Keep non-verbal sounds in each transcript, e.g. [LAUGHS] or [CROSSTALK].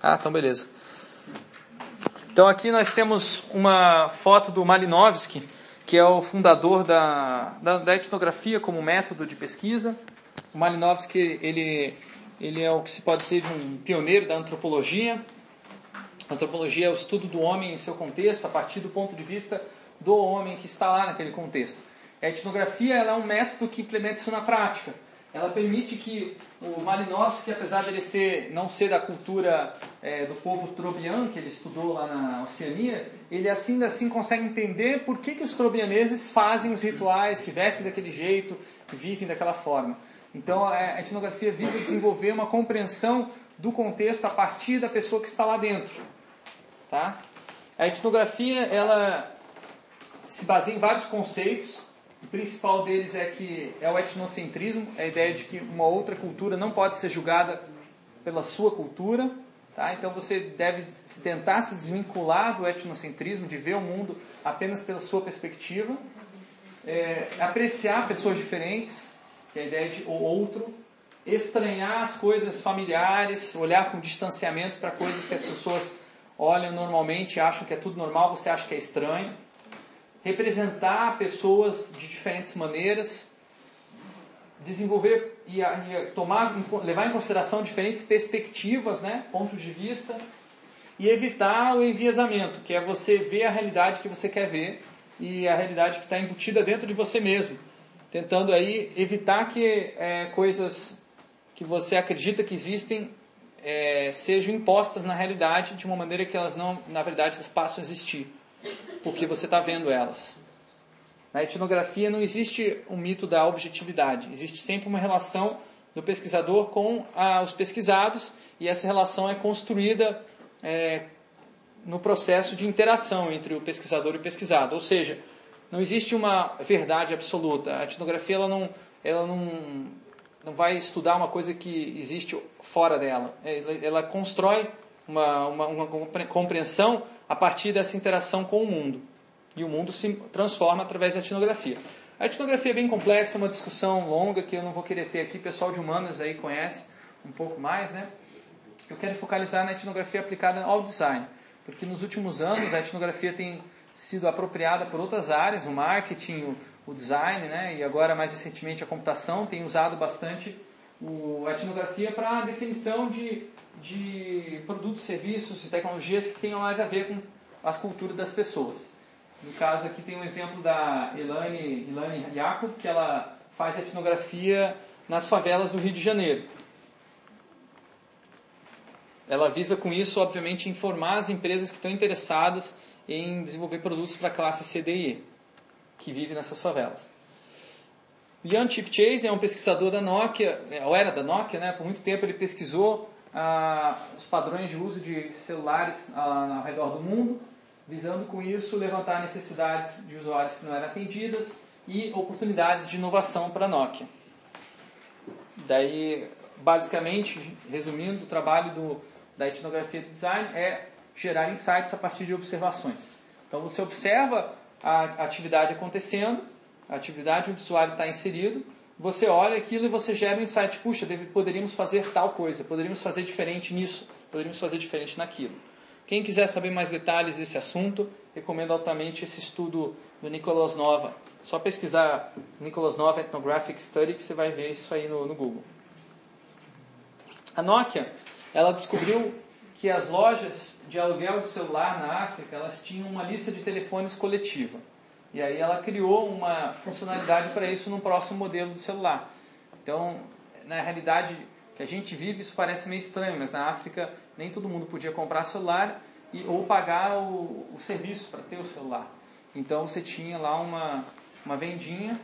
Ah, então beleza. Então aqui nós temos uma foto do Malinowski, que é o fundador da, da, da etnografia como método de pesquisa. O Malinowski, ele, ele é o que se pode ser um pioneiro da antropologia. A antropologia é o estudo do homem em seu contexto, a partir do ponto de vista do homem que está lá naquele contexto. A etnografia é um método que implementa isso na prática ela permite que o Malinowski, apesar de ele ser, não ser da cultura é, do povo trobian, que ele estudou lá na Oceania, ele assim assim consegue entender por que, que os trobianeses fazem os rituais, se vestem daquele jeito, vivem daquela forma. Então a etnografia visa desenvolver uma compreensão do contexto a partir da pessoa que está lá dentro. Tá? A etnografia ela se baseia em vários conceitos o principal deles é que é o etnocentrismo, é a ideia de que uma outra cultura não pode ser julgada pela sua cultura. Tá? Então você deve tentar se desvincular do etnocentrismo, de ver o mundo apenas pela sua perspectiva. É, apreciar pessoas diferentes, que é a ideia de o outro. Estranhar as coisas familiares, olhar com distanciamento para coisas que as pessoas olham normalmente acham que é tudo normal, você acha que é estranho representar pessoas de diferentes maneiras, desenvolver e, e tomar, levar em consideração diferentes perspectivas, né, pontos de vista, e evitar o enviesamento, que é você ver a realidade que você quer ver e a realidade que está embutida dentro de você mesmo, tentando aí evitar que é, coisas que você acredita que existem é, sejam impostas na realidade de uma maneira que elas não, na verdade, elas passam a existir porque você está vendo elas. Na etnografia não existe um mito da objetividade, existe sempre uma relação do pesquisador com ah, os pesquisados e essa relação é construída é, no processo de interação entre o pesquisador e o pesquisado, ou seja, não existe uma verdade absoluta. A etnografia ela não, ela não, não vai estudar uma coisa que existe fora dela. Ela, ela constrói uma, uma, uma compreensão a partir dessa interação com o mundo. E o mundo se transforma através da etnografia. A etnografia é bem complexa, é uma discussão longa que eu não vou querer ter aqui, o pessoal de humanas aí conhece um pouco mais, né? Eu quero focalizar na etnografia aplicada ao design, porque nos últimos anos a etnografia tem sido apropriada por outras áreas, o marketing, o, design, né? E agora mais recentemente a computação tem usado bastante a etnografia para a definição de de produtos, serviços e tecnologias que tenham mais a ver com as culturas das pessoas. No caso aqui tem um exemplo da Elane, Elane Jacob, que ela faz etnografia nas favelas do Rio de Janeiro. Ela visa com isso, obviamente, informar as empresas que estão interessadas em desenvolver produtos para a classe CDI, que vive nessas favelas. Ian Chipchase é um pesquisador da Nokia, ou era da Nokia, né? por muito tempo ele pesquisou ah, os padrões de uso de celulares ah, ao redor do mundo, visando com isso levantar necessidades de usuários que não eram atendidas e oportunidades de inovação para a Nokia. Daí, basicamente, resumindo, o trabalho do, da etnografia de design é gerar insights a partir de observações. Então, você observa a atividade acontecendo, a atividade onde o usuário está inserido, você olha aquilo e você gera um insight, puxa, deve, poderíamos fazer tal coisa, poderíamos fazer diferente nisso, poderíamos fazer diferente naquilo. Quem quiser saber mais detalhes desse assunto, recomendo altamente esse estudo do Nicolas Nova. Só pesquisar Nicolas Nova Ethnographic Study que você vai ver isso aí no, no Google. A Nokia, ela descobriu que as lojas de aluguel de celular na África, elas tinham uma lista de telefones coletiva. E aí ela criou uma funcionalidade para isso no próximo modelo de celular. Então, na realidade que a gente vive, isso parece meio estranho, mas na África nem todo mundo podia comprar celular e, ou pagar o, o serviço para ter o celular. Então você tinha lá uma, uma vendinha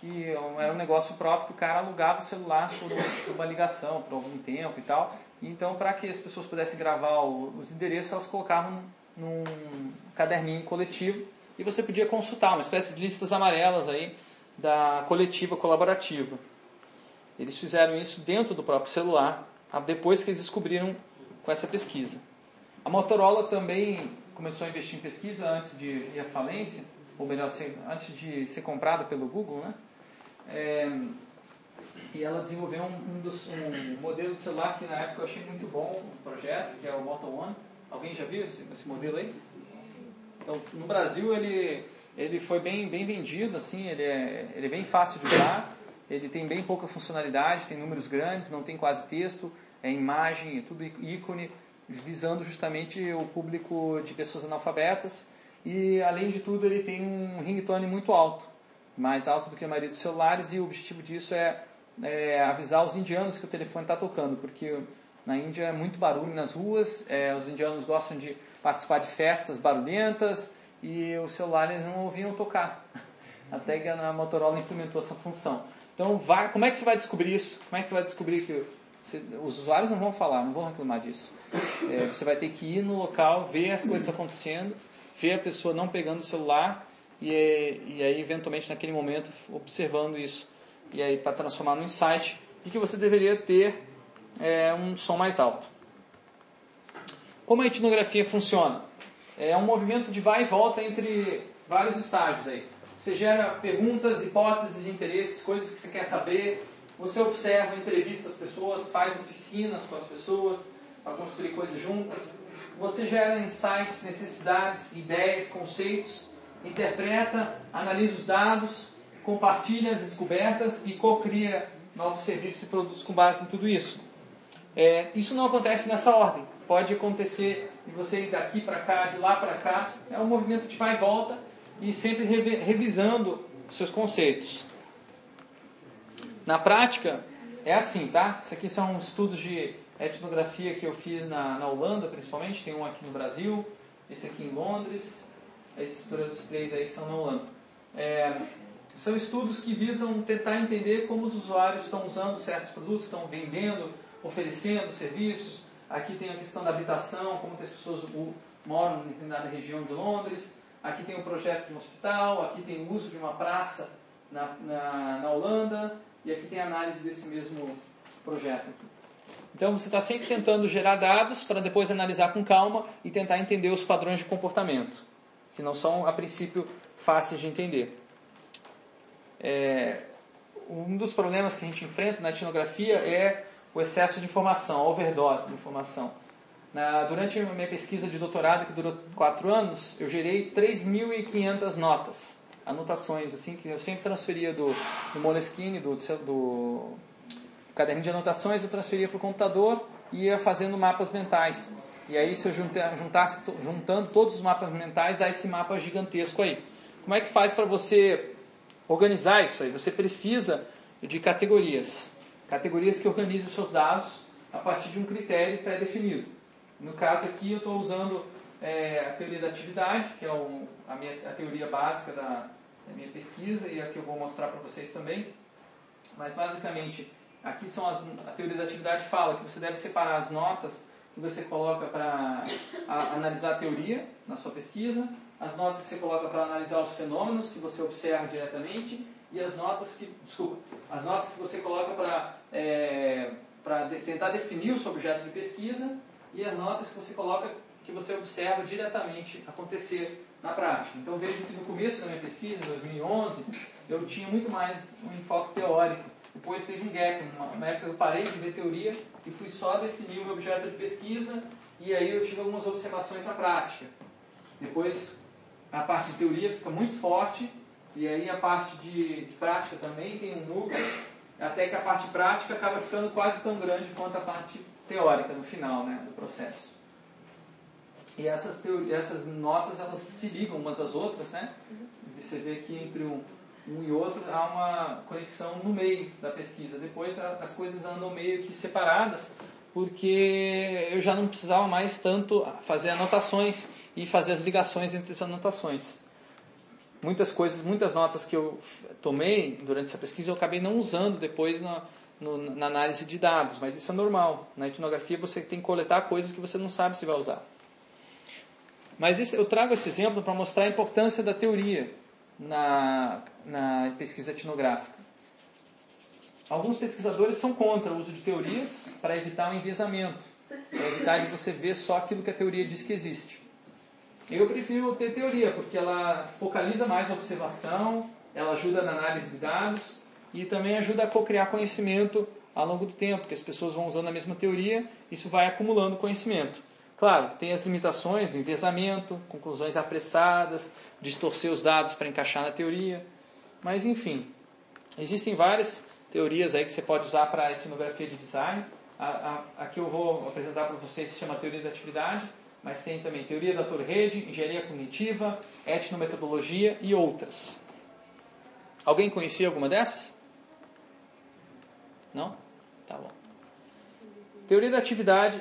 que era um negócio próprio que o cara alugava o celular por, uma ligação, por algum tempo e tal. Então, para que as pessoas pudessem gravar os endereços, elas colocavam num caderninho coletivo e você podia consultar uma espécie de listas amarelas aí da coletiva colaborativa. Eles fizeram isso dentro do próprio celular, depois que eles descobriram com essa pesquisa. A Motorola também começou a investir em pesquisa antes de ir à falência, ou melhor, antes de ser comprada pelo Google, né? É, e ela desenvolveu um, um, dos, um modelo de celular que na época eu achei muito bom, um projeto, que é o Moto One. Alguém já viu esse, esse modelo aí? Então, no Brasil ele, ele foi bem, bem vendido, assim, ele é, ele é bem fácil de usar, ele tem bem pouca funcionalidade, tem números grandes, não tem quase texto, é imagem, é tudo ícone, visando justamente o público de pessoas analfabetas. E, além de tudo, ele tem um ringtone muito alto, mais alto do que a maioria dos celulares, e o objetivo disso é é, avisar os indianos que o telefone está tocando, porque na Índia é muito barulho nas ruas, é, os indianos gostam de participar de festas barulhentas e os celulares não ouviam tocar. [LAUGHS] Até que a Motorola implementou essa função. Então, vai, como é que você vai descobrir isso? Como é que você vai descobrir que você, os usuários não vão falar, não vão reclamar disso? É, você vai ter que ir no local, ver as coisas acontecendo, ver a pessoa não pegando o celular e, e aí, eventualmente, naquele momento, observando isso e aí para transformar no insight de que você deveria ter é, um som mais alto. Como a etnografia funciona? É um movimento de vai e volta entre vários estágios aí. Você gera perguntas, hipóteses, interesses, coisas que você quer saber. Você observa, entrevista as pessoas, faz oficinas com as pessoas para construir coisas juntas. Você gera insights, necessidades, ideias, conceitos, interpreta, analisa os dados compartilha as descobertas e co-cria novos serviços e produtos com base em tudo isso. É, isso não acontece nessa ordem. Pode acontecer de você ir daqui para cá, de lá para cá. É um movimento de vai e volta e sempre revisando seus conceitos. Na prática, é assim, tá? Isso aqui são estudos de etnografia que eu fiz na, na Holanda, principalmente. Tem um aqui no Brasil, esse aqui em Londres. Esses três aí são na Holanda. É, são estudos que visam tentar entender como os usuários estão usando certos produtos, estão vendendo, oferecendo serviços. Aqui tem a questão da habitação, como as pessoas moram em determinada região de Londres. Aqui tem o um projeto de um hospital, aqui tem o uso de uma praça na, na, na Holanda e aqui tem a análise desse mesmo projeto. Então você está sempre tentando gerar dados para depois analisar com calma e tentar entender os padrões de comportamento, que não são a princípio fáceis de entender. É, um dos problemas que a gente enfrenta na etnografia é o excesso de informação, a overdose de informação. Na, durante a minha pesquisa de doutorado, que durou quatro anos, eu gerei 3.500 notas, anotações, assim, que eu sempre transferia do, do Moleskine, do, do caderno de anotações, eu transferia para o computador e ia fazendo mapas mentais. E aí, se eu juntasse, juntando todos os mapas mentais, dá esse mapa gigantesco aí. Como é que faz para você organizar isso aí. Você precisa de categorias. Categorias que organizem os seus dados a partir de um critério pré-definido. No caso aqui eu estou usando é, a teoria da atividade, que é a, minha, a teoria básica da, da minha pesquisa e a que eu vou mostrar para vocês também. Mas basicamente, aqui são as, a teoria da atividade fala que você deve separar as notas que você coloca para analisar a teoria na sua pesquisa, as notas que você coloca para analisar os fenômenos que você observa diretamente e as notas que, desculpa, as notas que você coloca para é, para de, tentar definir o seu objeto de pesquisa e as notas que você coloca que você observa diretamente acontecer na prática. Então vejo que no começo da minha pesquisa, em 2011, eu tinha muito mais um enfoque teórico. Depois teve um gap, uma época eu parei de ver teoria e fui só definir o meu objeto de pesquisa e aí eu tive algumas observações na prática. Depois a parte de teoria fica muito forte, e aí a parte de, de prática também tem um núcleo, até que a parte prática acaba ficando quase tão grande quanto a parte teórica no final né, do processo. E essas, essas notas elas se ligam umas às outras, né? Você vê que entre um, um e outro há uma conexão no meio da pesquisa. Depois a, as coisas andam meio que separadas, porque eu já não precisava mais tanto fazer anotações e fazer as ligações entre as anotações. Muitas coisas, muitas notas que eu tomei durante essa pesquisa eu acabei não usando depois na, no, na análise de dados, mas isso é normal. Na etnografia você tem que coletar coisas que você não sabe se vai usar. Mas eu trago esse exemplo para mostrar a importância da teoria na, na pesquisa etnográfica. Alguns pesquisadores são contra o uso de teorias para evitar o enviesamento, para evitar de você ver só aquilo que a teoria diz que existe. Eu prefiro ter teoria, porque ela focaliza mais a observação, ela ajuda na análise de dados e também ajuda a co-criar conhecimento ao longo do tempo, porque as pessoas vão usando a mesma teoria, isso vai acumulando conhecimento. Claro, tem as limitações do envezamento, conclusões apressadas, distorcer os dados para encaixar na teoria, mas enfim, existem várias teorias aí que você pode usar para etnografia de design. A, a, a eu vou apresentar para vocês se chama teoria da atividade, mas tem também teoria da torre-rede, engenharia cognitiva, etnometodologia e outras. Alguém conhecia alguma dessas? Não? Tá bom. Teoria da atividade,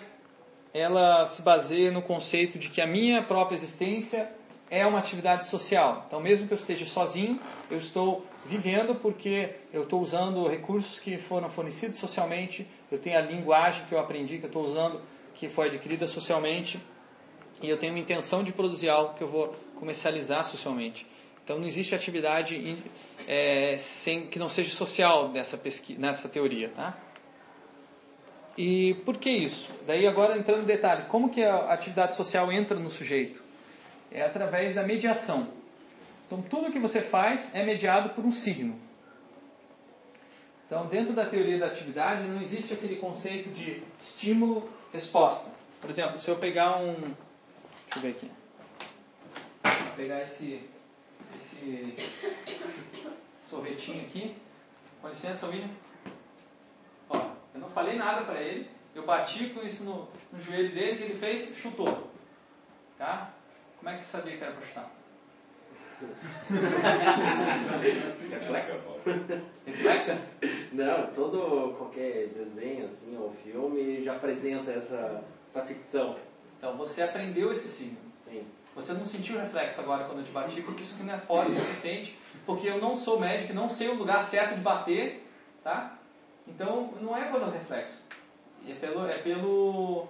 ela se baseia no conceito de que a minha própria existência é uma atividade social. Então, mesmo que eu esteja sozinho, eu estou vivendo porque eu estou usando recursos que foram fornecidos socialmente, eu tenho a linguagem que eu aprendi, que eu estou usando, que foi adquirida socialmente, e eu tenho uma intenção de produzir algo que eu vou comercializar socialmente. Então, não existe atividade é, sem que não seja social nessa, pesquisa, nessa teoria, tá? E por que isso? Daí agora entrando no detalhe, como que a atividade social entra no sujeito? É através da mediação. Então tudo que você faz é mediado por um signo. Então dentro da teoria da atividade não existe aquele conceito de estímulo-resposta. Por exemplo, se eu pegar um... Deixa eu ver aqui. Vou pegar esse, esse sorvetinho aqui. Com licença, William. Ó, eu não falei nada para ele. Eu bati com isso no, no joelho dele, que ele fez, chutou. Tá? Como é que você sabia que era para chutar? Reflexo? Reflexo? Não, todo qualquer desenho assim ou filme já apresenta essa, essa ficção. Então você aprendeu esse signo. Sim. Você não sentiu reflexo agora quando eu te bati, porque isso aqui não é forte o suficiente, porque eu não sou médico, não sei o lugar certo de bater, tá? Então não é pelo reflexo, é pelo, é pelo,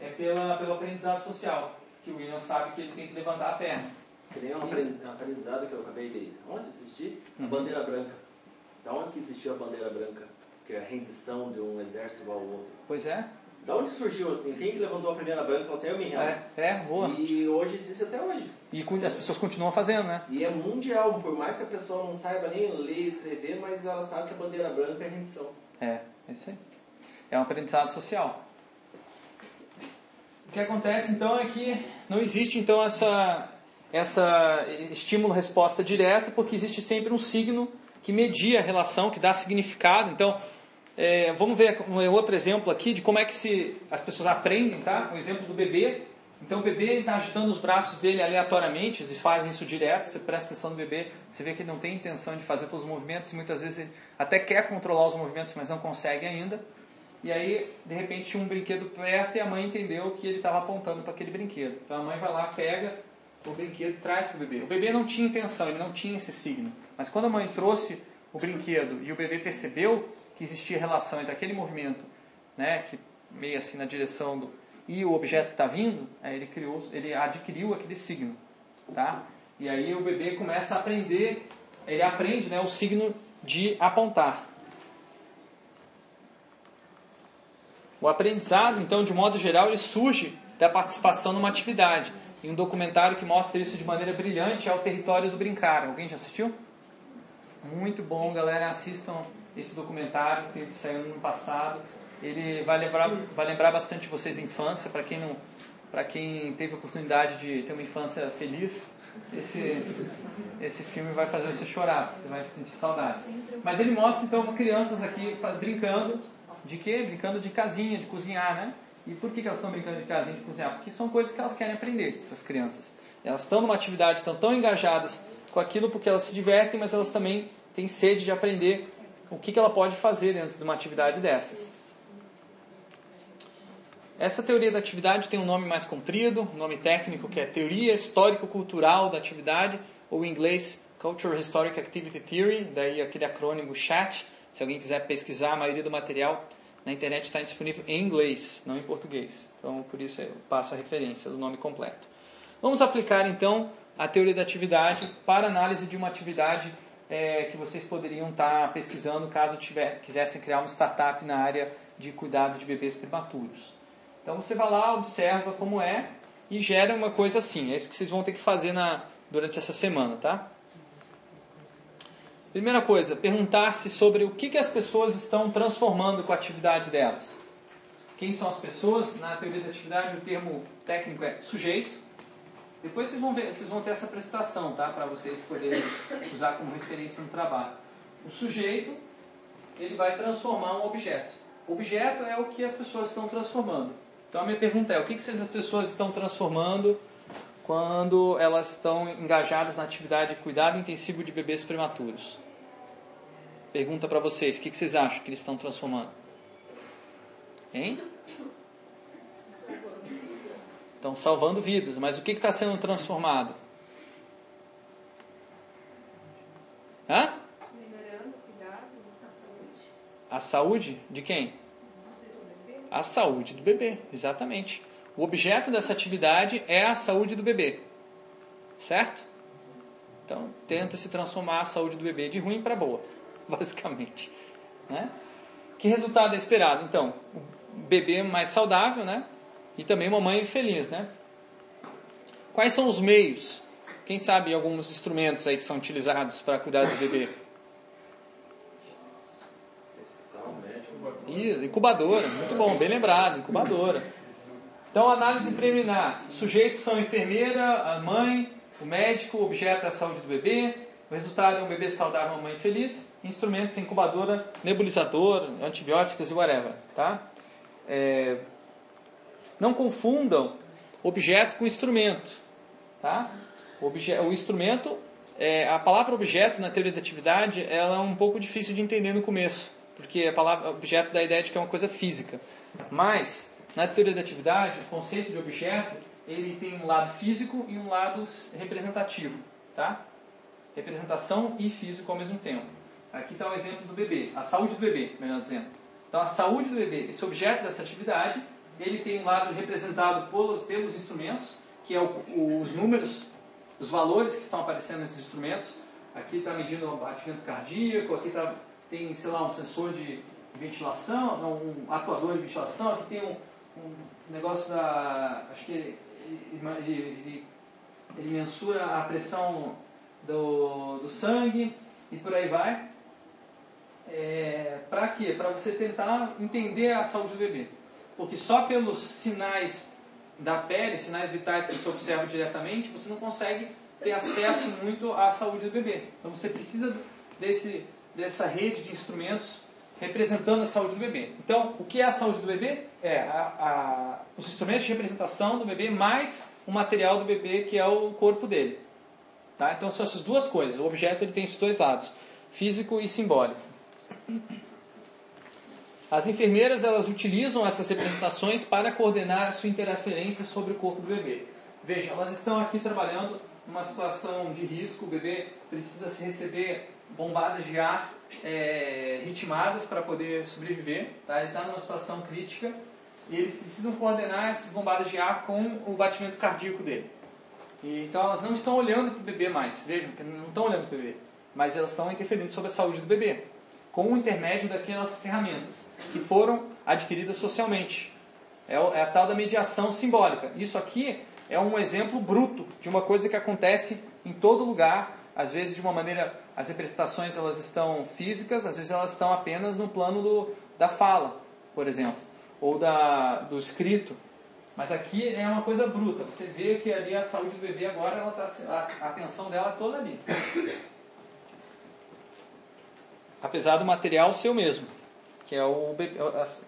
é pela, pelo aprendizado social, que o William sabe que ele tem que levantar a perna. Que nem um aprend- aprendizado que eu acabei de ontem assistir, a bandeira branca. Da onde que existiu a bandeira branca? Que é a rendição de um exército ao outro. Pois é, Da onde surgiu assim? Quem que levantou a primeira branca e falou assim, eu me rendo? é, é, boa. E hoje existe até hoje. E as pessoas continuam fazendo, né? E é mundial, por mais que a pessoa não saiba nem ler e escrever, mas ela sabe que a bandeira branca é rendição. É, é isso aí. É um aprendizado social. O que acontece então é que não existe então essa, essa estímulo-resposta direto, porque existe sempre um signo que media a relação, que dá significado. Então, é, vamos ver um outro exemplo aqui de como é que se, as pessoas aprendem, tá? O exemplo do bebê. Então, o bebê está agitando os braços dele aleatoriamente, eles fazem isso direto. Você presta atenção no bebê, você vê que ele não tem intenção de fazer todos os movimentos, e muitas vezes ele até quer controlar os movimentos, mas não consegue ainda. E aí, de repente, tinha um brinquedo perto e a mãe entendeu que ele estava apontando para aquele brinquedo. Então a mãe vai lá, pega o brinquedo traz para o bebê. O bebê não tinha intenção, ele não tinha esse signo. Mas quando a mãe trouxe o brinquedo e o bebê percebeu que existia relação entre aquele movimento, né, que meio assim na direção do e o objeto que está vindo, ele criou, ele adquiriu aquele signo, tá? E aí o bebê começa a aprender, ele aprende, né, o signo de apontar. O aprendizado, então, de modo geral, ele surge da participação numa atividade. E um documentário que mostra isso de maneira brilhante é o Território do Brincar. Alguém já assistiu? Muito bom, galera. Assistam esse documentário que saiu no ano passado. Ele vai lembrar, vai lembrar bastante vocês da infância. Para quem não, para quem teve a oportunidade de ter uma infância feliz, esse esse filme vai fazer você chorar. Você vai sentir saudades. Mas ele mostra então crianças aqui brincando de quê? Brincando de casinha, de cozinhar, né? E por que, que elas estão brincando de casinha, de cozinhar? Porque são coisas que elas querem aprender, essas crianças. Elas estão numa atividade, estão tão engajadas com aquilo porque elas se divertem, mas elas também têm sede de aprender o que, que ela pode fazer dentro de uma atividade dessas. Essa teoria da atividade tem um nome mais comprido, um nome técnico que é Teoria Histórico-Cultural da Atividade, ou em inglês Cultural Historic Activity Theory, daí aquele acrônimo CHAT. Se alguém quiser pesquisar, a maioria do material na internet está disponível em inglês, não em português. Então, por isso eu passo a referência do nome completo. Vamos aplicar então a teoria da atividade para análise de uma atividade é, que vocês poderiam estar pesquisando caso tiver, quisessem criar uma startup na área de cuidado de bebês prematuros. Então você vai lá, observa como é e gera uma coisa assim. É isso que vocês vão ter que fazer na, durante essa semana, tá? Primeira coisa, perguntar-se sobre o que, que as pessoas estão transformando com a atividade delas. Quem são as pessoas? Na teoria da atividade, o termo técnico é sujeito. Depois vocês vão, ver, vocês vão ter essa apresentação, tá? Para vocês poderem usar como referência no trabalho. O sujeito, ele vai transformar um objeto. O objeto é o que as pessoas estão transformando. Então a minha pergunta é, o que, que as pessoas estão transformando quando elas estão engajadas na atividade de cuidado intensivo de bebês prematuros? Pergunta para vocês, o que, que vocês acham que eles estão transformando? Hein? Estão salvando vidas, mas o que está sendo transformado? Hã? Melhorando o cuidado, a saúde. A saúde de quem? A saúde do bebê, exatamente. O objeto dessa atividade é a saúde do bebê. Certo? Então, tenta se transformar a saúde do bebê de ruim para boa, [LAUGHS] basicamente. Né? Que resultado é esperado? Então, o bebê mais saudável, né? E também uma mãe feliz, né? Quais são os meios? Quem sabe alguns instrumentos aí que são utilizados para cuidar do bebê? Isso, incubadora, muito bom, bem lembrado, incubadora. Então, análise preliminar. Sujeitos são a enfermeira, a mãe, o médico, o objeto é a saúde do bebê. O resultado é um bebê saudável, uma mãe feliz. Instrumentos, incubadora, nebulizador, antibióticos e whatever, tá? É, não confundam objeto com instrumento, tá? O, obje, o instrumento, é, a palavra objeto na teoria da atividade, ela é um pouco difícil de entender no começo, porque a palavra objeto dá a ideia de que é uma coisa física. Mas na teoria da atividade, o conceito de objeto, ele tem um lado físico e um lado representativo, tá? Representação e físico ao mesmo tempo. Aqui está o exemplo do bebê, a saúde do bebê, melhor dizendo. Então, a saúde do bebê, esse objeto dessa atividade, ele tem um lado representado pelos, pelos instrumentos, que é o, os números, os valores que estão aparecendo nesses instrumentos. Aqui está medindo o batimento cardíaco, aqui tá, tem, sei lá, um sensor de ventilação, um atuador de ventilação, aqui tem um, um negócio da. Acho que ele, ele, ele, ele mensura a pressão do, do sangue e por aí vai. É, para quê? Para você tentar entender a saúde do bebê. Porque só pelos sinais da pele, sinais vitais que você observa diretamente, você não consegue ter acesso muito à saúde do bebê. Então você precisa desse, dessa rede de instrumentos representando a saúde do bebê. Então, o que é a saúde do bebê? É a, a, os instrumentos de representação do bebê mais o material do bebê, que é o corpo dele. Tá? Então, são essas duas coisas. O objeto ele tem esses dois lados, físico e simbólico. As enfermeiras elas utilizam essas representações para coordenar a sua interferência sobre o corpo do bebê. Veja, elas estão aqui trabalhando numa situação de risco, o bebê precisa se receber bombadas de ar é, ritmadas para poder sobreviver. Tá? Ele está numa situação crítica e eles precisam coordenar essas bombadas de ar com o batimento cardíaco dele. E, então elas não estão olhando para o bebê mais, vejam, não estão olhando para o bebê, mas elas estão interferindo sobre a saúde do bebê, com o intermédio daquelas ferramentas que foram adquiridas socialmente. É, é a tal da mediação simbólica. Isso aqui é um exemplo bruto de uma coisa que acontece em todo lugar às vezes de uma maneira, as representações elas estão físicas, às vezes elas estão apenas no plano do, da fala, por exemplo, ou da, do escrito. Mas aqui é uma coisa bruta. Você vê que ali a saúde do bebê agora, ela tá, a atenção dela toda ali. Apesar do material ser o mesmo, que é o, bebê,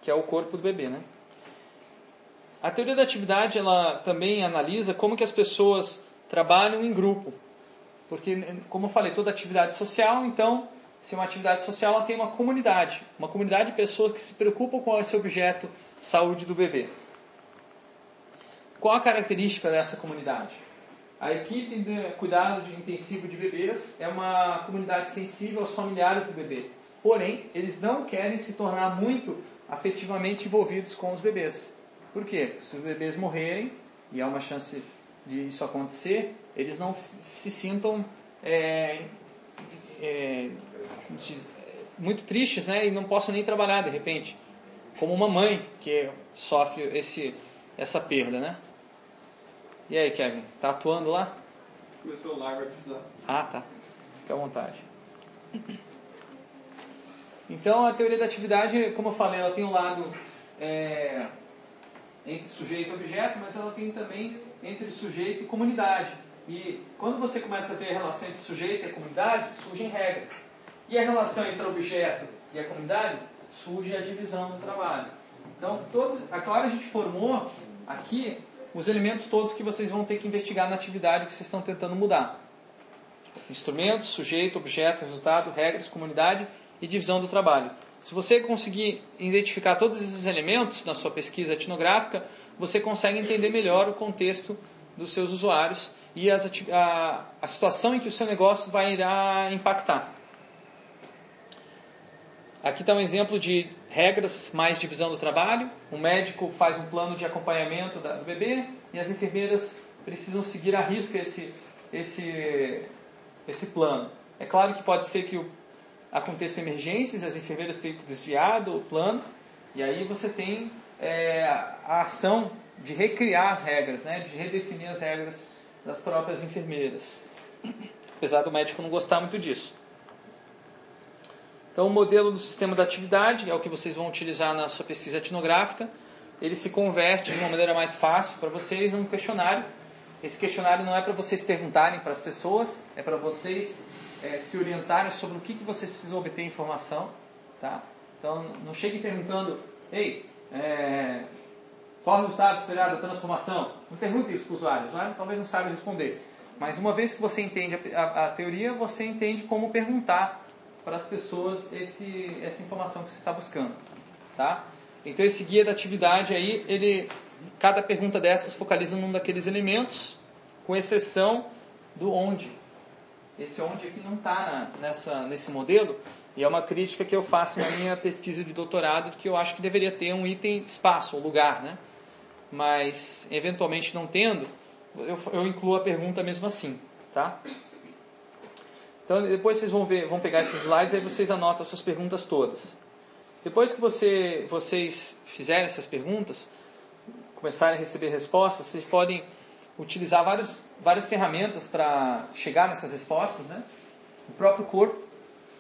que é o corpo do bebê, né? A teoria da atividade ela também analisa como que as pessoas trabalham em grupo. Porque, como eu falei, toda atividade social, então, se uma atividade social, ela tem uma comunidade. Uma comunidade de pessoas que se preocupam com esse objeto saúde do bebê. Qual a característica dessa comunidade? A equipe de cuidado de intensivo de bebês é uma comunidade sensível aos familiares do bebê. Porém, eles não querem se tornar muito afetivamente envolvidos com os bebês. Por quê? Se os bebês morrerem, e há uma chance de isso acontecer, eles não se sintam é, é, muito tristes né, e não possam nem trabalhar de repente. Como uma mãe que sofre esse, essa perda. Né? E aí, Kevin, tá atuando lá? Meu celular vai precisar. Ah, tá. Fica à vontade. Então, a teoria da atividade, como eu falei, ela tem um lado é, entre sujeito e objeto, mas ela tem também entre sujeito e comunidade. E quando você começa a ver a relação entre sujeito e comunidade, surgem regras. E a relação entre o objeto e a comunidade, surge a divisão do trabalho. Então, todos, claro, a gente formou aqui os elementos todos que vocês vão ter que investigar na atividade que vocês estão tentando mudar. Instrumentos, sujeito, objeto, resultado, regras, comunidade e divisão do trabalho. Se você conseguir identificar todos esses elementos na sua pesquisa etnográfica, você consegue entender melhor o contexto dos seus usuários e a, a situação em que o seu negócio vai irá impactar. Aqui está um exemplo de regras mais divisão do trabalho. O médico faz um plano de acompanhamento do bebê e as enfermeiras precisam seguir à risca esse, esse, esse plano. É claro que pode ser que o aconteçam emergências, as enfermeiras têm que desviar do plano, e aí você tem é, a ação de recriar as regras, né, de redefinir as regras das próprias enfermeiras. Apesar do médico não gostar muito disso. Então, o modelo do sistema da atividade é o que vocês vão utilizar na sua pesquisa etnográfica. Ele se converte de uma maneira mais fácil para vocês num questionário. Esse questionário não é para vocês perguntarem para as pessoas, é para vocês é, se orientarem sobre o que, que vocês precisam obter informação. Tá? Então, não cheguem perguntando, ei, é, qual o resultado esperado da transformação? Não pergunte isso para o usuário, o usuário talvez não saiba responder. Mas uma vez que você entende a, a, a teoria, você entende como perguntar para as pessoas esse, essa informação que você está buscando. Tá? Então esse guia da atividade aí, ele, cada pergunta dessas focaliza num daqueles elementos, com exceção do onde. Esse onde aqui não está nessa, nesse modelo, e é uma crítica que eu faço na minha pesquisa de doutorado, que eu acho que deveria ter um item espaço, um lugar, né? Mas, eventualmente não tendo, eu, eu incluo a pergunta mesmo assim, tá? Então, depois vocês vão ver, vão pegar esses slides, aí vocês anotam as suas perguntas todas. Depois que você, vocês fizerem essas perguntas, começarem a receber respostas, vocês podem utilizar vários, várias ferramentas para chegar nessas respostas, né? O próprio corpo,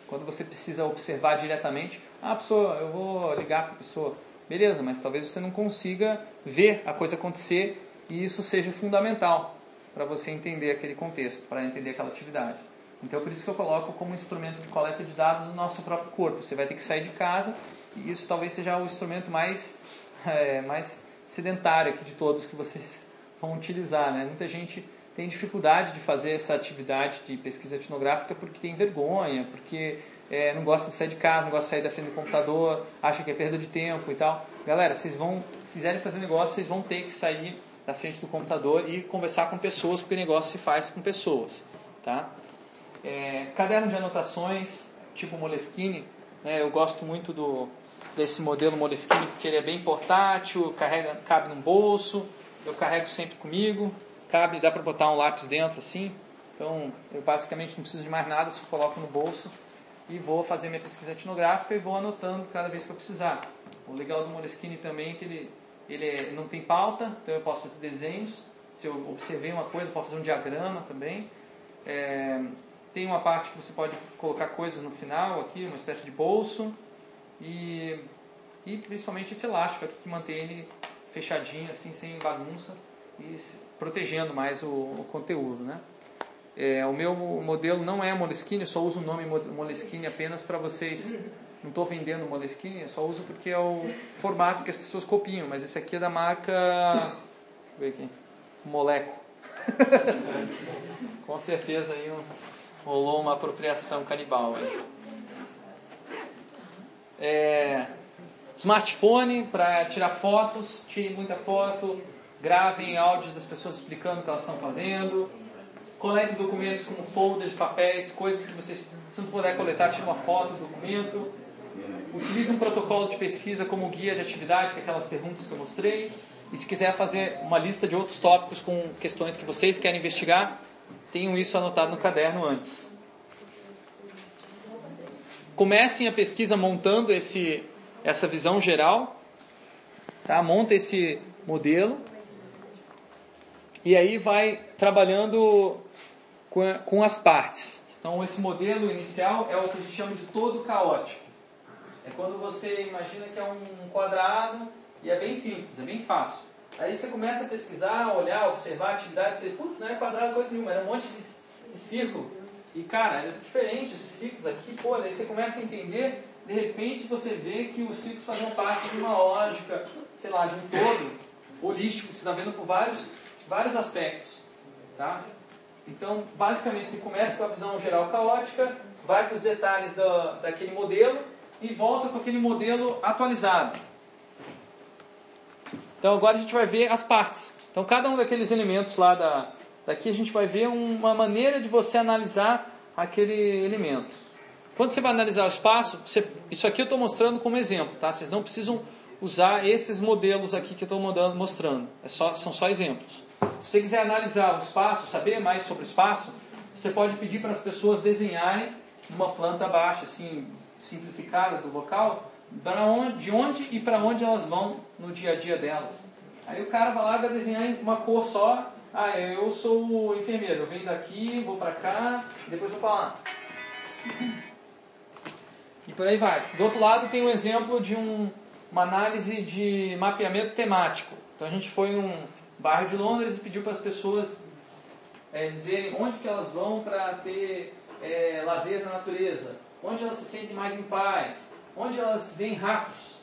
quando você precisa observar diretamente, ah, pessoa, eu vou ligar para a pessoa, beleza, mas talvez você não consiga ver a coisa acontecer e isso seja fundamental para você entender aquele contexto, para entender aquela atividade. Então, por isso que eu coloco como instrumento de coleta de dados o nosso próprio corpo. Você vai ter que sair de casa e isso talvez seja o instrumento mais, é, mais sedentário aqui de todos que vocês vão utilizar. Né? Muita gente tem dificuldade de fazer essa atividade de pesquisa etnográfica porque tem vergonha, porque é, não gosta de sair de casa, não gosta de sair da frente do computador, acha que é perda de tempo e tal. Galera, vocês vão, se quiserem fazer negócio, vocês vão ter que sair da frente do computador e conversar com pessoas, porque negócio se faz com pessoas. Tá? É, caderno de anotações, tipo Moleskine, né, eu gosto muito do, desse modelo Moleskine porque ele é bem portátil, carrega, cabe no bolso, eu carrego sempre comigo, cabe, dá para botar um lápis dentro assim, então eu basicamente não preciso de mais nada, só coloco no bolso e vou fazer minha pesquisa etnográfica e vou anotando cada vez que eu precisar. O legal do Moleskine também é que ele, ele é, não tem pauta, então eu posso fazer desenhos, se eu observei uma coisa, eu posso fazer um diagrama também. É, tem uma parte que você pode colocar coisas no final aqui, uma espécie de bolso. E, e principalmente esse elástico aqui que mantém ele fechadinho, assim, sem bagunça e protegendo mais o, o conteúdo, né? É, o meu modelo não é Moleskine, eu só uso o nome Moleskine apenas para vocês. Não estou vendendo Moleskine, eu só uso porque é o formato que as pessoas copiam. Mas esse aqui é da marca. Deixa eu ver aqui. Moleco. [LAUGHS] Com certeza aí um, rolou uma apropriação canibal. É, Smartphone para tirar fotos, tirem muita foto, gravem áudios das pessoas explicando o que elas estão fazendo, coletem documentos como folders, papéis, coisas que vocês, se não puder coletar, tire uma foto do documento. Utilize um protocolo de pesquisa como guia de atividade, que é aquelas perguntas que eu mostrei. E se quiser fazer uma lista de outros tópicos com questões que vocês querem investigar, tenham isso anotado no caderno antes. Comecem a pesquisa montando esse essa visão geral, tá? monta esse modelo e aí vai trabalhando com, com as partes. Então, esse modelo inicial é o que a gente chama de todo caótico. É quando você imagina que é um quadrado e é bem simples, é bem fácil. Aí você começa a pesquisar, olhar, observar atividades, e putz, não era quadrado coisa nenhuma, era um monte de, de círculo. E cara, era diferente esses ciclos aqui, pô, daí você começa a entender, de repente você vê que os ciclos faziam parte de uma lógica, sei lá, de um todo holístico, você está vendo por vários, vários aspectos. Tá? Então, basicamente, você começa com a visão geral caótica, vai para os detalhes da, daquele modelo e volta com aquele modelo atualizado. Então, agora a gente vai ver as partes. Então, cada um daqueles elementos lá da, daqui, a gente vai ver uma maneira de você analisar aquele elemento. Quando você vai analisar o espaço, você, isso aqui eu estou mostrando como exemplo, tá? Vocês não precisam usar esses modelos aqui que eu estou mostrando. É só, são só exemplos. Se você quiser analisar o espaço, saber mais sobre o espaço, você pode pedir para as pessoas desenharem uma planta baixa, assim, simplificada do local, onde, de onde e para onde elas vão no dia a dia delas. Aí o cara vai lá vai desenhar uma cor só. Ah, eu sou enfermeiro, eu venho daqui, vou para cá, depois vou para lá. E por aí vai. Do outro lado tem um exemplo de um, uma análise de mapeamento temático. Então a gente foi num bairro de Londres e pediu para as pessoas é, dizerem onde que elas vão para ter é, lazer na natureza, onde elas se sentem mais em paz, onde elas veem ratos.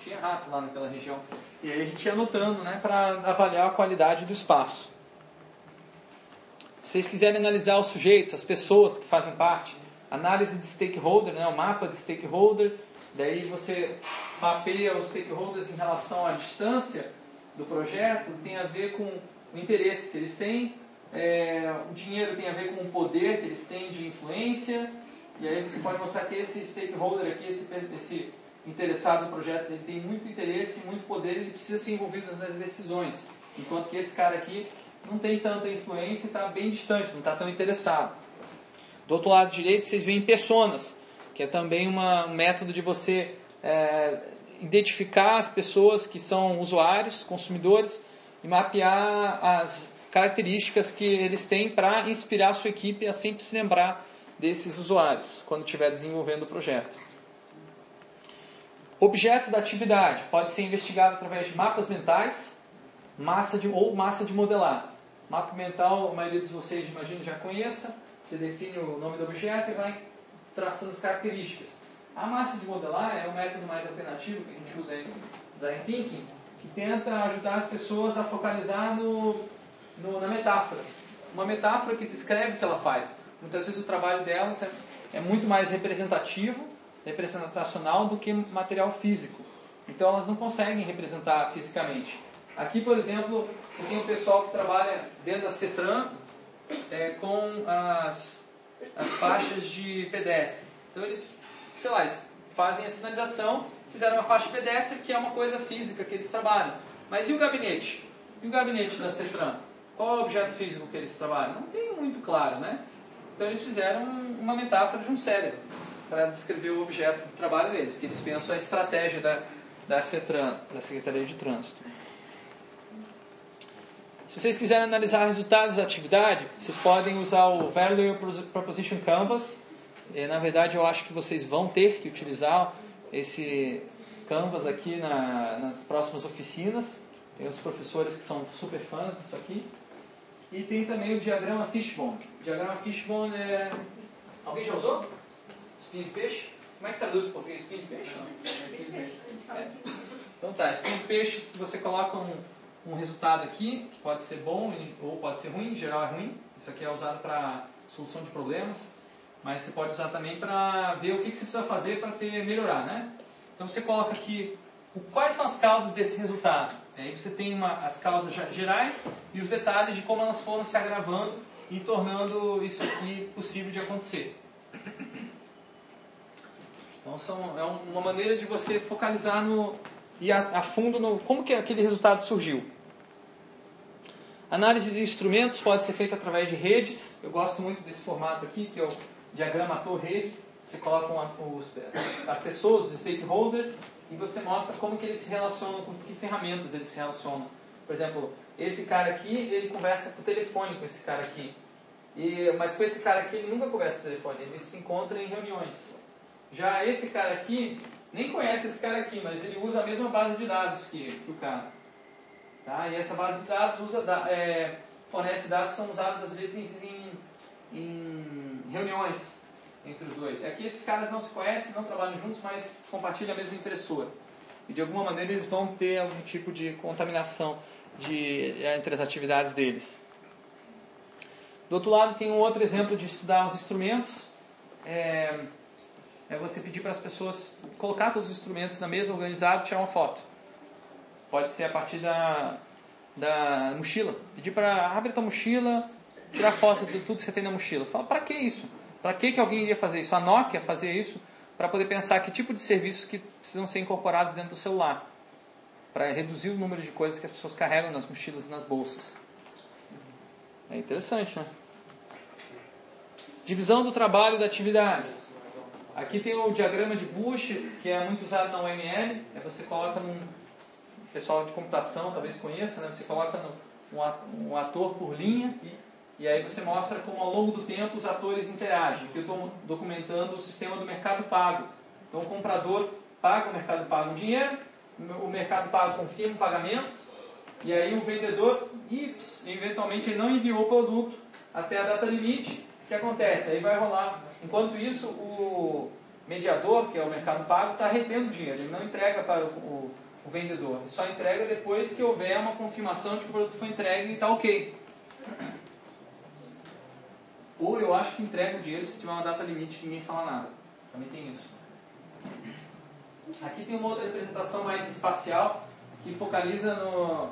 Tinha rato lá naquela região. E aí a gente ia anotando né, para avaliar a qualidade do espaço. Se vocês quiserem analisar os sujeitos, as pessoas que fazem parte, análise de stakeholder, né, o mapa de stakeholder, daí você mapeia os stakeholders em relação à distância do projeto, tem a ver com o interesse que eles têm, é, o dinheiro tem a ver com o poder que eles têm de influência, e aí você pode mostrar que esse stakeholder aqui, esse, esse interessado no projeto, ele tem muito interesse, muito poder, ele precisa ser envolvido nas decisões, enquanto que esse cara aqui não tem tanta influência e está bem distante, não está tão interessado. Do outro lado direito, vocês veem personas, que é também uma, um método de você é, identificar as pessoas que são usuários, consumidores, e mapear as características que eles têm para inspirar a sua equipe a sempre se lembrar desses usuários quando estiver desenvolvendo o projeto. Objeto da atividade pode ser investigado através de mapas mentais massa de, ou massa de modelar. Mapa mental, a maioria de vocês, imagino, já conheça. Você define o nome do objeto e vai traçando as características. A massa de modelar é o método mais alternativo que a gente usa em Design Thinking, que tenta ajudar as pessoas a focalizar no, no, na metáfora. Uma metáfora que descreve o que ela faz. Muitas vezes o trabalho delas é, é muito mais representativo, representacional do que material físico. Então elas não conseguem representar fisicamente. Aqui, por exemplo, você tem o pessoal que trabalha dentro da CETRAN é, com as, as faixas de pedestre. Então eles, sei lá, eles fazem a sinalização, fizeram uma faixa de pedestre que é uma coisa física que eles trabalham. Mas e o gabinete? E o gabinete da CETRAN? Qual é o objeto físico que eles trabalham? Não tem muito claro, né? Então eles fizeram uma metáfora de um cérebro para descrever o objeto do trabalho deles, que eles pensam a estratégia da, da CETRAN, da Secretaria de Trânsito. Se vocês quiserem analisar resultados da atividade, vocês podem usar o Value Proposition Canvas. E, na verdade, eu acho que vocês vão ter que utilizar esse Canvas aqui na, nas próximas oficinas. Tem os professores que são super fãs disso aqui. E tem também o diagrama Fishbone. O diagrama Fishbone é... Alguém já usou? Espinho de peixe? Como é que traduz em português espinho de peixe? É. Então tá, espinho de peixe, se você coloca um um resultado aqui, que pode ser bom ou pode ser ruim, em geral é ruim. Isso aqui é usado para solução de problemas, mas você pode usar também para ver o que, que você precisa fazer para ter melhorar, né? Então você coloca aqui quais são as causas desse resultado. Aí você tem uma, as causas gerais e os detalhes de como elas foram se agravando e tornando isso aqui possível de acontecer. Então são, é uma maneira de você focalizar no, e a, a fundo no como que aquele resultado surgiu. Análise de instrumentos pode ser feita através de redes. Eu gosto muito desse formato aqui, que é o diagrama ator-rede. Você coloca uma, os, as pessoas, os stakeholders, e você mostra como que eles se relacionam, com que ferramentas eles se relacionam. Por exemplo, esse cara aqui, ele conversa por telefone com esse cara aqui. E, mas com esse cara aqui, ele nunca conversa por telefone, ele se encontra em reuniões. Já esse cara aqui, nem conhece esse cara aqui, mas ele usa a mesma base de dados que, que o cara. Tá? E essa base de dados usa, é, fornece dados que são usados às vezes em, em reuniões entre os dois. Aqui esses caras não se conhecem, não trabalham juntos, mas compartilham a mesma impressora. E de alguma maneira eles vão ter algum tipo de contaminação de, entre as atividades deles. Do outro lado, tem um outro exemplo de estudar os instrumentos. É, é você pedir para as pessoas colocar todos os instrumentos na mesa, organizado, tirar uma foto. Pode ser a partir da, da mochila. Pedir para abrir tua mochila, tirar foto de tudo que você tem na mochila. Você fala, para que isso? Para que, que alguém iria fazer isso? A Nokia fazia isso para poder pensar que tipo de serviços que precisam ser incorporados dentro do celular. Para reduzir o número de coisas que as pessoas carregam nas mochilas e nas bolsas. É interessante, né? Divisão do trabalho e da atividade. Aqui tem o diagrama de Bush, que é muito usado na UML. É você coloca num pessoal de computação talvez conheça, né? Você coloca um ator por linha e aí você mostra como ao longo do tempo os atores interagem. Aqui eu estou documentando o sistema do mercado pago. Então o comprador paga o mercado pago um dinheiro, o mercado pago confirma o pagamento, e aí o vendedor, ips, eventualmente ele não enviou o produto até a data limite. O que acontece? Aí vai rolar. Enquanto isso, o mediador, que é o mercado pago, está retendo dinheiro. Ele não entrega para o, o, o vendedor. Ele só entrega depois que houver uma confirmação de que o produto foi entregue e está ok. Ou eu acho que entrega o dinheiro se tiver uma data limite e ninguém fala nada. Também tem isso. Aqui tem uma outra representação mais espacial que focaliza no,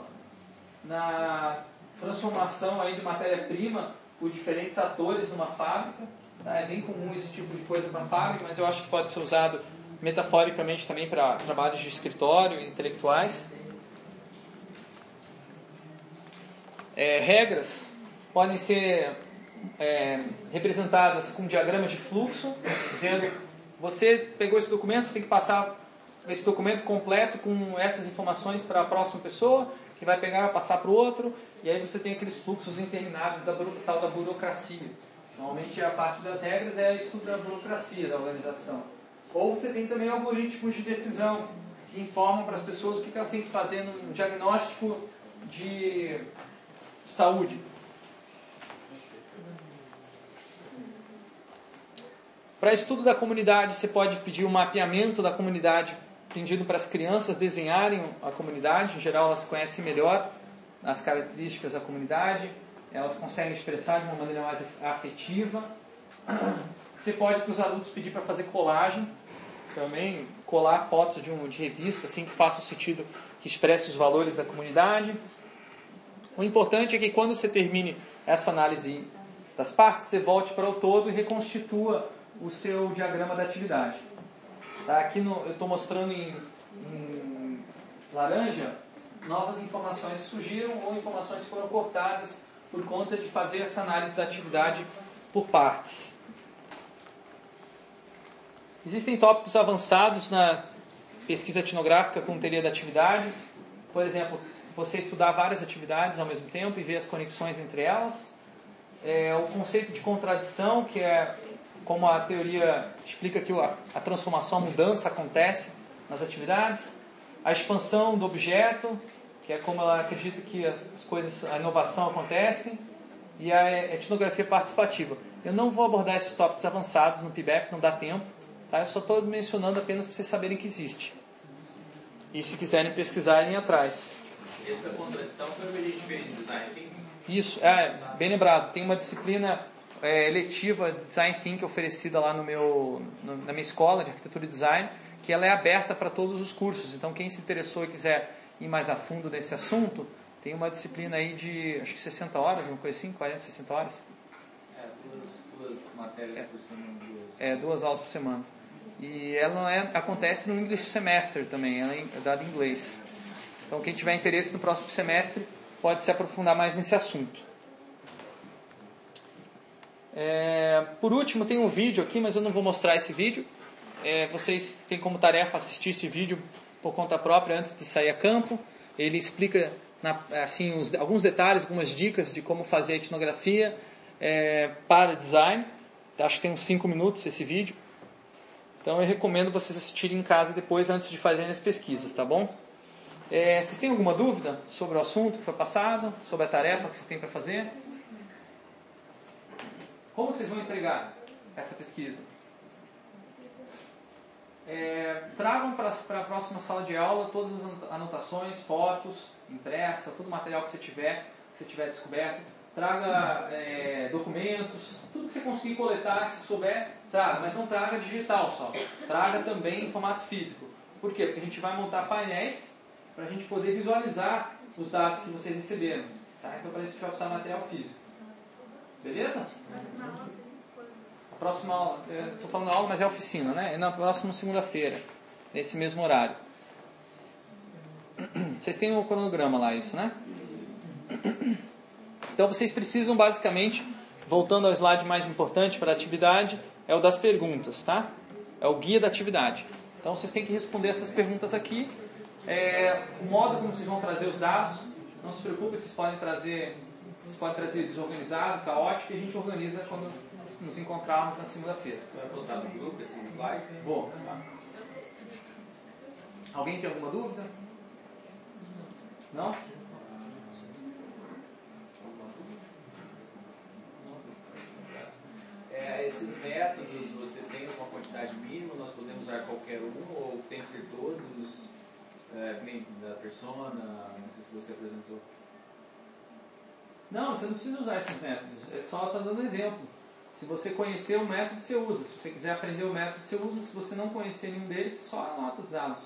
na transformação aí de matéria-prima por diferentes atores numa fábrica. Tá? É bem comum esse tipo de coisa na fábrica, mas eu acho que pode ser usado metaforicamente também para trabalhos de escritório e intelectuais. É, regras podem ser é, representadas com diagramas de fluxo, dizendo você pegou esse documento, você tem que passar esse documento completo com essas informações para a próxima pessoa, que vai pegar passar para o outro, e aí você tem aqueles fluxos intermináveis da tal da burocracia. Normalmente a parte das regras é estudo da burocracia da organização. Ou você tem também algoritmos de decisão que informam para as pessoas o que elas têm que fazer no diagnóstico de saúde. Para estudo da comunidade, você pode pedir um mapeamento da comunidade pedindo para as crianças desenharem a comunidade. Em geral, elas conhecem melhor as características da comunidade, elas conseguem expressar de uma maneira mais afetiva. Você pode para os adultos pedir para fazer colagem, também colar fotos de, um, de revista, assim que faça o sentido, que expresse os valores da comunidade. O importante é que quando você termine essa análise das partes, você volte para o todo e reconstitua o seu diagrama da atividade. Tá? Aqui no, eu estou mostrando em, em laranja novas informações que surgiram ou informações que foram cortadas por conta de fazer essa análise da atividade por partes. Existem tópicos avançados na pesquisa etnográfica com teoria da atividade. Por exemplo, você estudar várias atividades ao mesmo tempo e ver as conexões entre elas. É, o conceito de contradição, que é como a teoria explica que a, transformação, a mudança acontece nas atividades, a expansão do objeto, que é como ela acredita que as, as coisas, a inovação acontece, e a etnografia participativa. Eu não vou abordar esses tópicos avançados no PIBEP, não dá tempo, tá? eu só estou mencionando apenas para vocês saberem que existe. E se quiserem pesquisar, irem atrás. Esse da contradição foi o de design Isso, é, bem lembrado. Tem uma disciplina é, eletiva de Design Thinking oferecida lá no meu, no, na minha escola de arquitetura e design, que ela é aberta para todos os cursos. Então, quem se interessou e quiser ir mais a fundo nesse assunto, tem uma disciplina aí de, acho que 60 horas, uma coisa assim, 40, 60 horas. É, duas, duas matérias é, por semana. Duas. É, duas aulas por semana. E ela é, acontece no English Semester também, ela é dada em inglês. Então, quem tiver interesse no próximo semestre pode se aprofundar mais nesse assunto. É, por último, tem um vídeo aqui, mas eu não vou mostrar esse vídeo. É, vocês têm como tarefa assistir esse vídeo por conta própria antes de sair a campo. Ele explica na, assim, uns, alguns detalhes, algumas dicas de como fazer a etnografia. é, para design. Acho que tem uns 5 minutos esse vídeo. Então eu recomendo vocês assistirem em casa depois, antes de fazerem as pesquisas, tá bom? É, vocês têm alguma dúvida sobre o assunto que foi passado? Sobre a tarefa que vocês têm para fazer? Como vocês vão entregar essa pesquisa? É, tragam para a próxima sala de aula todas as anotações, fotos, impressa, todo o material que você tiver, que você tiver descoberto. Traga é, documentos, tudo que você conseguir coletar, se souber, traga, mas não traga digital só. Traga também em formato físico. Por quê? Porque a gente vai montar painéis para a gente poder visualizar os dados que vocês receberam. Tá? Então, para isso, a gente vai precisar de material físico. Beleza? A próxima aula, estou falando aula, mas é oficina, né? É na próxima segunda-feira, nesse mesmo horário. Vocês têm o um cronograma lá, isso, né? Então vocês precisam basicamente, voltando ao slide mais importante para a atividade, é o das perguntas, tá? É o guia da atividade. Então vocês têm que responder essas perguntas aqui. É, o modo como vocês vão trazer os dados, não se preocupe, vocês podem trazer, vocês podem trazer desorganizado, caótico, e a gente organiza quando nos encontrarmos na segunda-feira. Você vai postar no grupo esses slides? Vou. Alguém tem alguma dúvida? Não? É, esses métodos, você tem uma quantidade mínima, nós podemos usar qualquer um, ou tem que ser todos, é, nem da persona, não sei se você apresentou. Não, você não precisa usar esses métodos, é só estar tá dando exemplo. Se você conhecer o método, você usa. Se você quiser aprender o método, você usa. Se você não conhecer nenhum deles, só anota os dados.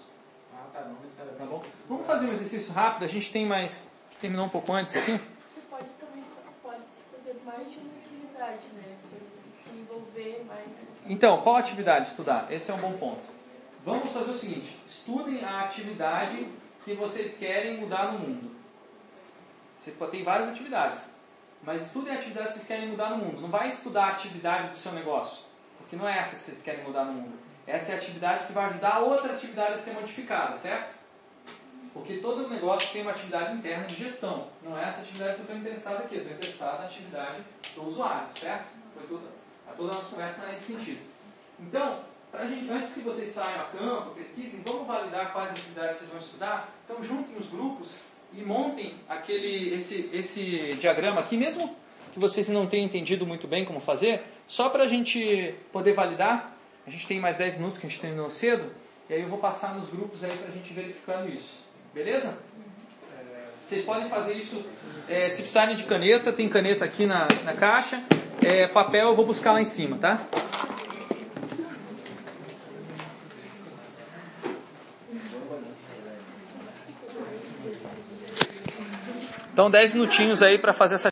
Ah, tá, não. Tá bom? Vamos fazer um exercício rápido, a gente tem mais. que terminou um pouco antes aqui. Você pode também pode fazer mais de uma atividade, né? Se envolver mais. Então, qual atividade estudar? Esse é um bom ponto. Vamos fazer o seguinte: estudem a atividade que vocês querem mudar no mundo. Você tem várias atividades. Mas estudem a atividade que vocês querem mudar no mundo. Não vai estudar a atividade do seu negócio. Porque não é essa que vocês querem mudar no mundo. Essa é a atividade que vai ajudar a outra atividade a ser modificada, certo? Porque todo negócio tem uma atividade interna de gestão. Não é essa atividade que eu estou interessado aqui. Eu estou interessado na atividade do usuário, certo? Foi toda, a toda a nossa conversa nesse sentido. Então, pra gente, antes que vocês saiam a campo, pesquisem, vamos validar quais atividades vocês vão estudar. Então, juntem os grupos e montem aquele, esse, esse diagrama aqui, mesmo que vocês não tenham entendido muito bem como fazer, só para a gente poder validar. A gente tem mais 10 minutos que a gente terminou cedo, e aí eu vou passar nos grupos aí para a gente verificando isso. Beleza? Vocês podem fazer isso, é, se precisarem de caneta, tem caneta aqui na, na caixa. É, papel eu vou buscar lá em cima, tá? Então, 10 minutinhos aí para fazer essa